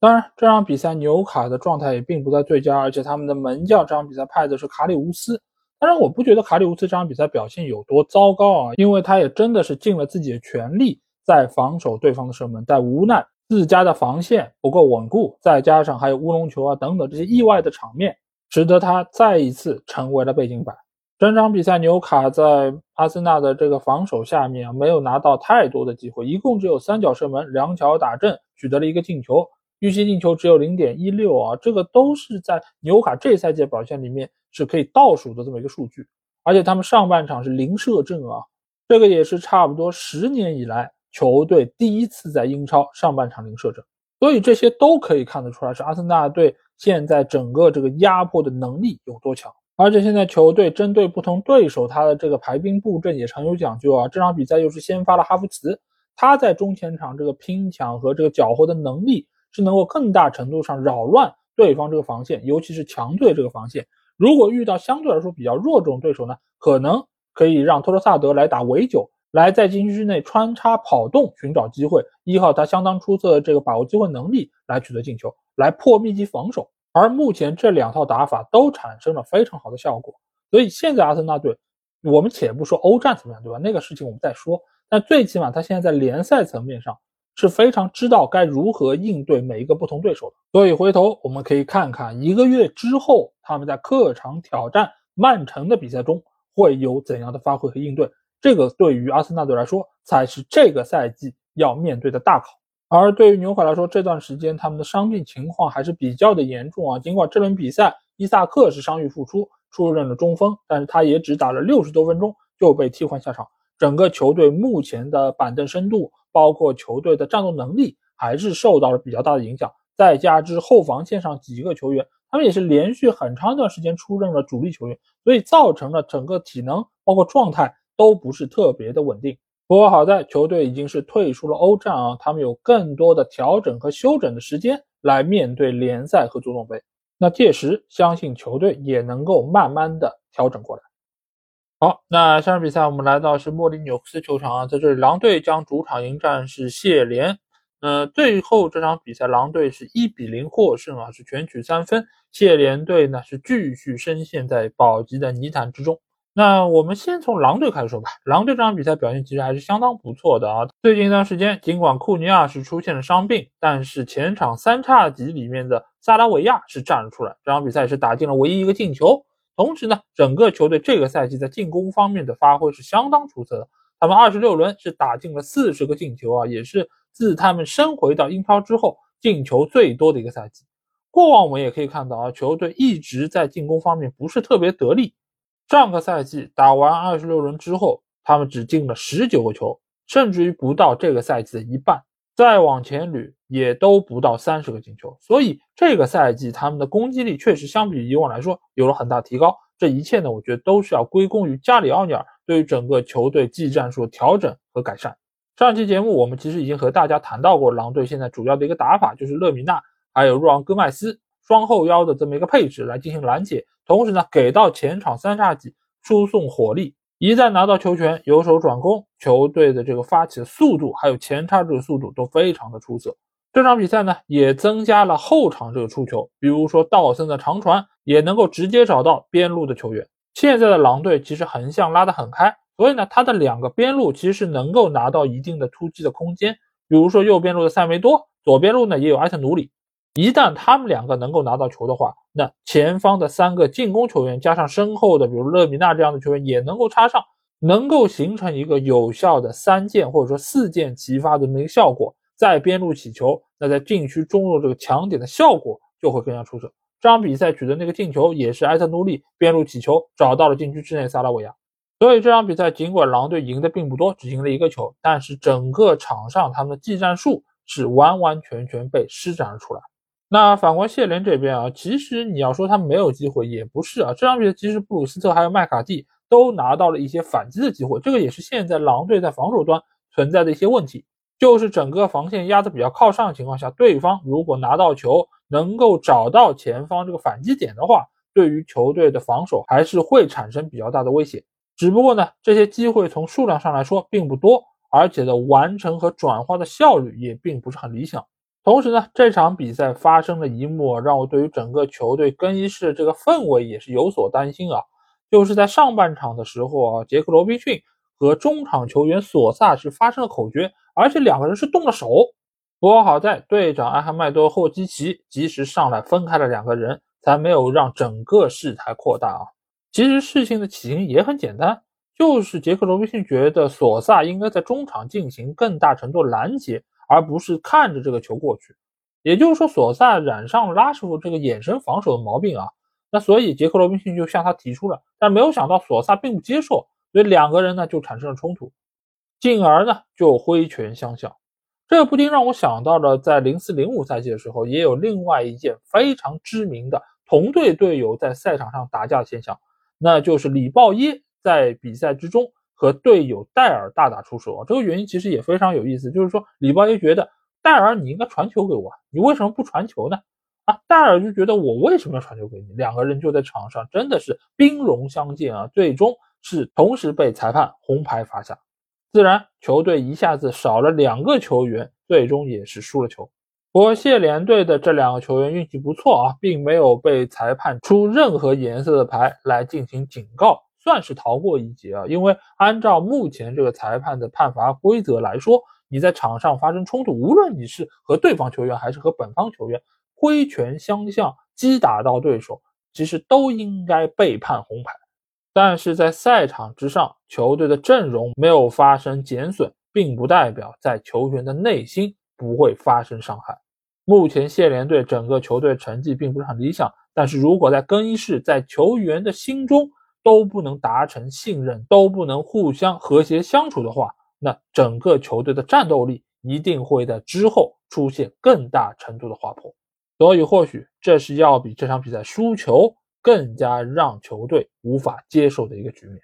当然，这场比赛纽卡的状态也并不在最佳，而且他们的门将这场比赛派的是卡里乌斯。当然，我不觉得卡里乌斯这场比赛表现有多糟糕啊，因为他也真的是尽了自己的全力在防守对方的射门，但无奈自家的防线不够稳固，再加上还有乌龙球啊等等这些意外的场面，使得他再一次成为了背景板。整场比赛，纽卡在阿森纳的这个防守下面啊，没有拿到太多的机会，一共只有三脚射门，两脚打正，取得了一个进球，预期进球只有零点一六啊，这个都是在纽卡这赛季表现里面是可以倒数的这么一个数据。而且他们上半场是零射正啊，这个也是差不多十年以来球队第一次在英超上半场零射正，所以这些都可以看得出来是阿森纳队现在整个这个压迫的能力有多强。而且现在球队针对不同对手，他的这个排兵布阵也常有讲究啊。这场比赛又是先发了哈弗茨，他在中前场这个拼抢和这个缴获的能力是能够更大程度上扰乱对方这个防线，尤其是强队这个防线。如果遇到相对来说比较弱这种对手呢，可能可以让托罗萨德来打围九，来在禁区之内穿插跑动寻找机会，依靠他相当出色的这个把握机会能力来取得进球，来破密集防守。而目前这两套打法都产生了非常好的效果，所以现在阿森纳队，我们且不说欧战怎么样，对吧？那个事情我们再说。但最起码他现在在联赛层面上是非常知道该如何应对每一个不同对手的。所以回头我们可以看看一个月之后他们在客场挑战曼城的比赛中会有怎样的发挥和应对。这个对于阿森纳队来说才是这个赛季要面对的大考。而对于纽卡来说，这段时间他们的伤病情况还是比较的严重啊。尽管这轮比赛伊萨克是伤愈复出，出任了中锋，但是他也只打了六十多分钟就被替换下场。整个球队目前的板凳深度，包括球队的战斗能力，还是受到了比较大的影响。再加之后防线上几个球员，他们也是连续很长一段时间出任了主力球员，所以造成了整个体能包括状态都不是特别的稳定。不过好在球队已经是退出了欧战啊，他们有更多的调整和休整的时间来面对联赛和足总杯。那届时相信球队也能够慢慢的调整过来。好，那下场比赛我们来到是莫里纽斯球场啊，在这里狼队将主场迎战是谢联。呃，最后这场比赛狼队是一比零获胜啊，是全取三分。谢联队呢是继续深陷在保级的泥潭之中。那我们先从狼队开始说吧。狼队这场比赛表现其实还是相当不错的啊。最近一段时间，尽管库尼亚是出现了伤病，但是前场三叉戟里面的萨拉维亚是站了出来，这场比赛是打进了唯一一个进球。同时呢，整个球队这个赛季在进攻方面的发挥是相当出色的。他们二十六轮是打进了四十个进球啊，也是自他们升回到英超之后进球最多的一个赛季。过往我们也可以看到啊，球队一直在进攻方面不是特别得力。上个赛季打完二十六轮之后，他们只进了十九个球，甚至于不到这个赛季的一半。再往前捋，也都不到三十个进球。所以这个赛季他们的攻击力确实相比以往来说有了很大提高。这一切呢，我觉得都是要归功于加里奥尼尔对于整个球队技战术调整和改善。上期节目我们其实已经和大家谈到过，狼队现在主要的一个打法就是勒米纳还有若昂戈麦斯双后腰的这么一个配置来进行拦截，同时呢给到前场三叉戟输送火力。一旦拿到球权，由守转攻，球队的这个发起的速度还有前插这个速度都非常的出色。这场比赛呢，也增加了后场这个出球，比如说道森的长传也能够直接找到边路的球员。现在的狼队其实横向拉得很开，所以呢，他的两个边路其实是能够拿到一定的突击的空间。比如说右边路的塞梅多，左边路呢也有埃特努里。一旦他们两个能够拿到球的话，那前方的三个进攻球员加上身后的，比如勒米纳这样的球员也能够插上，能够形成一个有效的三箭或者说四箭齐发的这么一个效果。在边路起球，那在禁区中路这个强点的效果就会更加出色。这场比赛取得那个进球也是埃特努利边路起球找到了禁区之内萨拉维亚。所以这场比赛尽管狼队赢的并不多，只赢了一个球，但是整个场上他们的技战术是完完全全被施展了出来。那反观谢联这边啊，其实你要说他没有机会也不是啊。这场比赛其实布鲁斯特还有麦卡蒂都拿到了一些反击的机会，这个也是现在狼队在防守端存在的一些问题，就是整个防线压得比较靠上的情况下，对方如果拿到球能够找到前方这个反击点的话，对于球队的防守还是会产生比较大的威胁。只不过呢，这些机会从数量上来说并不多，而且的完成和转化的效率也并不是很理想。同时呢，这场比赛发生的一幕让我对于整个球队更衣室这个氛围也是有所担心啊。就是在上半场的时候啊，杰克罗宾逊和中场球员索萨是发生了口角，而且两个人是动了手。不过好在队长艾哈迈多霍基奇及时上来分开了两个人，才没有让整个事态扩大啊。其实事情的起因也很简单，就是杰克罗宾逊觉得索萨应该在中场进行更大程度拦截。而不是看着这个球过去，也就是说，索萨染上拉什福这个眼神防守的毛病啊。那所以杰克罗宾逊就向他提出了，但没有想到索萨并不接受，所以两个人呢就产生了冲突，进而呢就挥拳相向。这不禁让我想到了在零四零五赛季的时候，也有另外一件非常知名的同队队友在赛场上打架的现象，那就是里鲍耶在比赛之中。和队友戴尔大打出手啊，这个原因其实也非常有意思，就是说里鲍耶觉得戴尔你应该传球给我，你为什么不传球呢？啊，戴尔就觉得我为什么要传球给你？两个人就在场上真的是兵戎相见啊，最终是同时被裁判红牌罚下，自然球队一下子少了两个球员，最终也是输了球。不过谢联队的这两个球员运气不错啊，并没有被裁判出任何颜色的牌来进行警告。算是逃过一劫啊，因为按照目前这个裁判的判罚规则来说，你在场上发生冲突，无论你是和对方球员还是和本方球员挥拳相向击打到对手，其实都应该被判红牌。但是在赛场之上，球队的阵容没有发生减损，并不代表在球员的内心不会发生伤害。目前谢联队整个球队成绩并不是很理想，但是如果在更衣室，在球员的心中，都不能达成信任，都不能互相和谐相处的话，那整个球队的战斗力一定会在之后出现更大程度的滑坡。所以，或许这是要比这场比赛输球更加让球队无法接受的一个局面。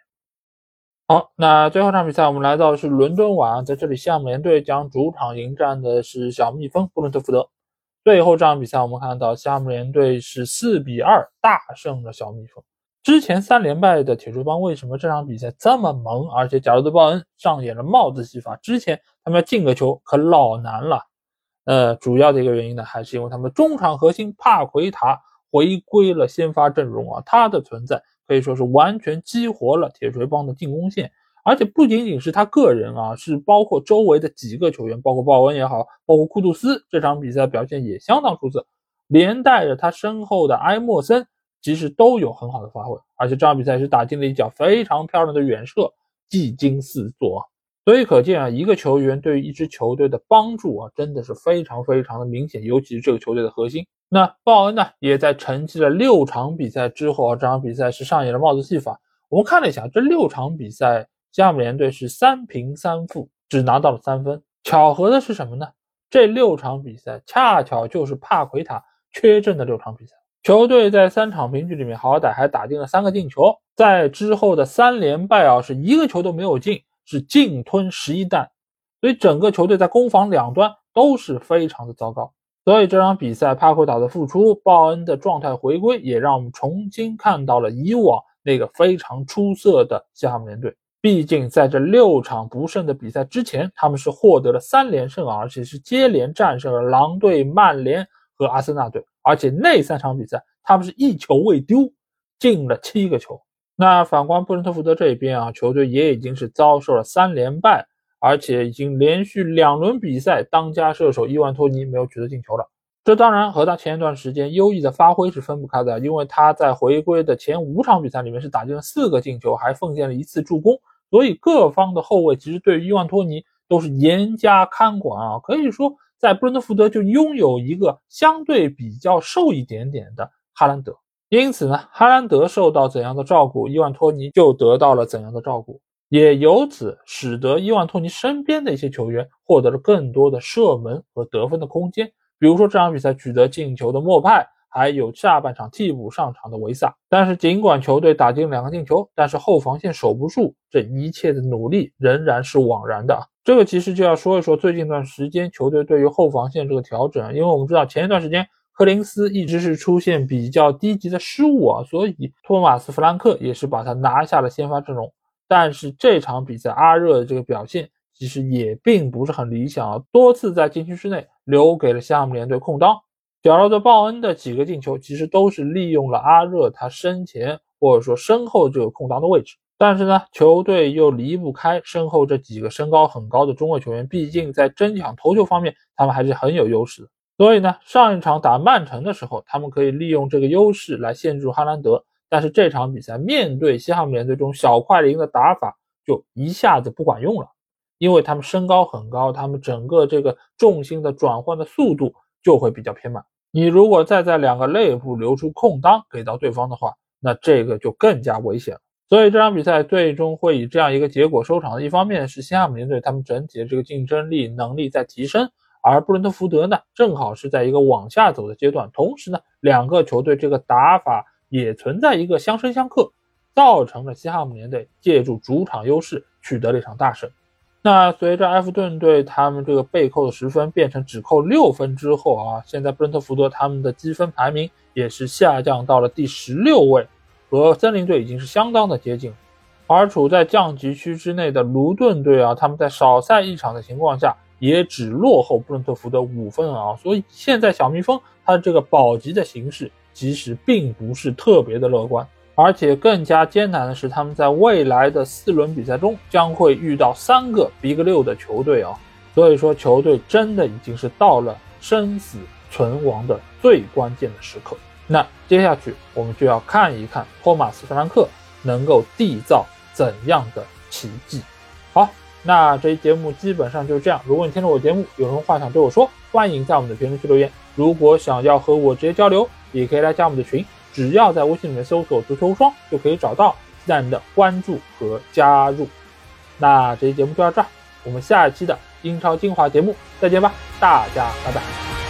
好，那最后一场比赛我们来到的是伦敦碗，在这里，西汉姆联队将主场迎战的是小蜜蜂布伦特福德。最后这场比赛我们看到，夏姆联队是四比二大胜了小蜜蜂。之前三连败的铁锤帮为什么这场比赛这么猛？而且贾罗德·鲍恩上演了帽子戏法。之前他们要进个球可老难了。呃，主要的一个原因呢，还是因为他们中场核心帕奎塔回归了先发阵容啊，他的存在可以说是完全激活了铁锤帮的进攻线。而且不仅仅是他个人啊，是包括周围的几个球员，包括鲍恩也好，包括库杜斯，这场比赛表现也相当出色，连带着他身后的埃莫森。其实都有很好的发挥，而且这场比赛是打进了一脚非常漂亮的远射，技惊四座。所以可见啊，一个球员对于一支球队的帮助啊，真的是非常非常的明显，尤其是这个球队的核心。那鲍恩呢，也在沉寂了六场比赛之后啊，这场比赛是上演了帽子戏法。我们看了一下，这六场比赛，加姆联队是三平三负，只拿到了三分。巧合的是什么呢？这六场比赛恰巧就是帕奎塔缺阵的六场比赛。球队在三场平局里面，好歹还打进了三个进球，在之后的三连败啊，是一个球都没有进，是净吞十一弹，所以整个球队在攻防两端都是非常的糟糕。所以这场比赛，帕库岛的复出，鲍恩的状态回归，也让我们重新看到了以往那个非常出色的西汉姆联队。毕竟在这六场不胜的比赛之前，他们是获得了三连胜啊，而且是接连战胜了狼队、曼联和阿森纳队，而且那三场比赛他们是一球未丢，进了七个球。那反观布伦特福德这边啊，球队也已经是遭受了三连败。而且已经连续两轮比赛，当家射手伊万托尼没有取得进球了。这当然和他前一段时间优异的发挥是分不开的，因为他在回归的前五场比赛里面是打进了四个进球，还奉献了一次助攻。所以各方的后卫其实对于伊万托尼都是严加看管啊。可以说，在布伦特福德就拥有一个相对比较瘦一点点的哈兰德，因此呢，哈兰德受到怎样的照顾，伊万托尼就得到了怎样的照顾。也由此使得伊万托尼身边的一些球员获得了更多的射门和得分的空间，比如说这场比赛取得进球的莫派，还有下半场替补上场的维萨。但是尽管球队打进两个进球，但是后防线守不住，这一切的努力仍然是枉然的。这个其实就要说一说最近一段时间球队对于后防线这个调整，因为我们知道前一段时间柯林斯一直是出现比较低级的失误啊，所以托马斯·弗兰克也是把他拿下了先发阵容。但是这场比赛，阿热的这个表现其实也并不是很理想啊，多次在禁区之内留给了西汉姆联队空当。角落的鲍恩的几个进球，其实都是利用了阿热他身前或者说身后这个空当的位置。但是呢，球队又离不开身后这几个身高很高的中卫球员，毕竟在争抢头球方面，他们还是很有优势的。所以呢，上一场打曼城的时候，他们可以利用这个优势来限制住哈兰德。但是这场比赛面对西汉姆联队这种小快灵的打法，就一下子不管用了，因为他们身高很高，他们整个这个重心的转换的速度就会比较偏慢。你如果再在两个内部留出空当给到对方的话，那这个就更加危险了。所以这场比赛最终会以这样一个结果收场。的一方面是西汉姆联队他们整体的这个竞争力能力在提升，而布伦特福德呢正好是在一个往下走的阶段，同时呢两个球队这个打法。也存在一个相生相克，造成了西汉姆联队借助主场优势取得了一场大胜。那随着埃弗顿队他们这个被扣的十分变成只扣六分之后啊，现在布伦特福德他们的积分排名也是下降到了第十六位，和森林队已经是相当的接近。而处在降级区之内的卢顿队啊，他们在少赛一场的情况下，也只落后布伦特福德五分啊，所以现在小蜜蜂它这个保级的形势。其实并不是特别的乐观，而且更加艰难的是，他们在未来的四轮比赛中将会遇到三个 Big 六的球队啊，所以说球队真的已经是到了生死存亡的最关键的时刻。那接下去我们就要看一看托马斯·弗兰克能够缔造怎样的奇迹。好，那这期节目基本上就是这样。如果你听了我节目有什么话想对我说，欢迎在我们的评论区留言。如果想要和我直接交流，也可以来加我们的群，只要在微信里面搜索“足球无双”就可以找到，期待您的关注和加入。那这期节目就到这儿，我们下一期的英超精华节目再见吧，大家拜拜。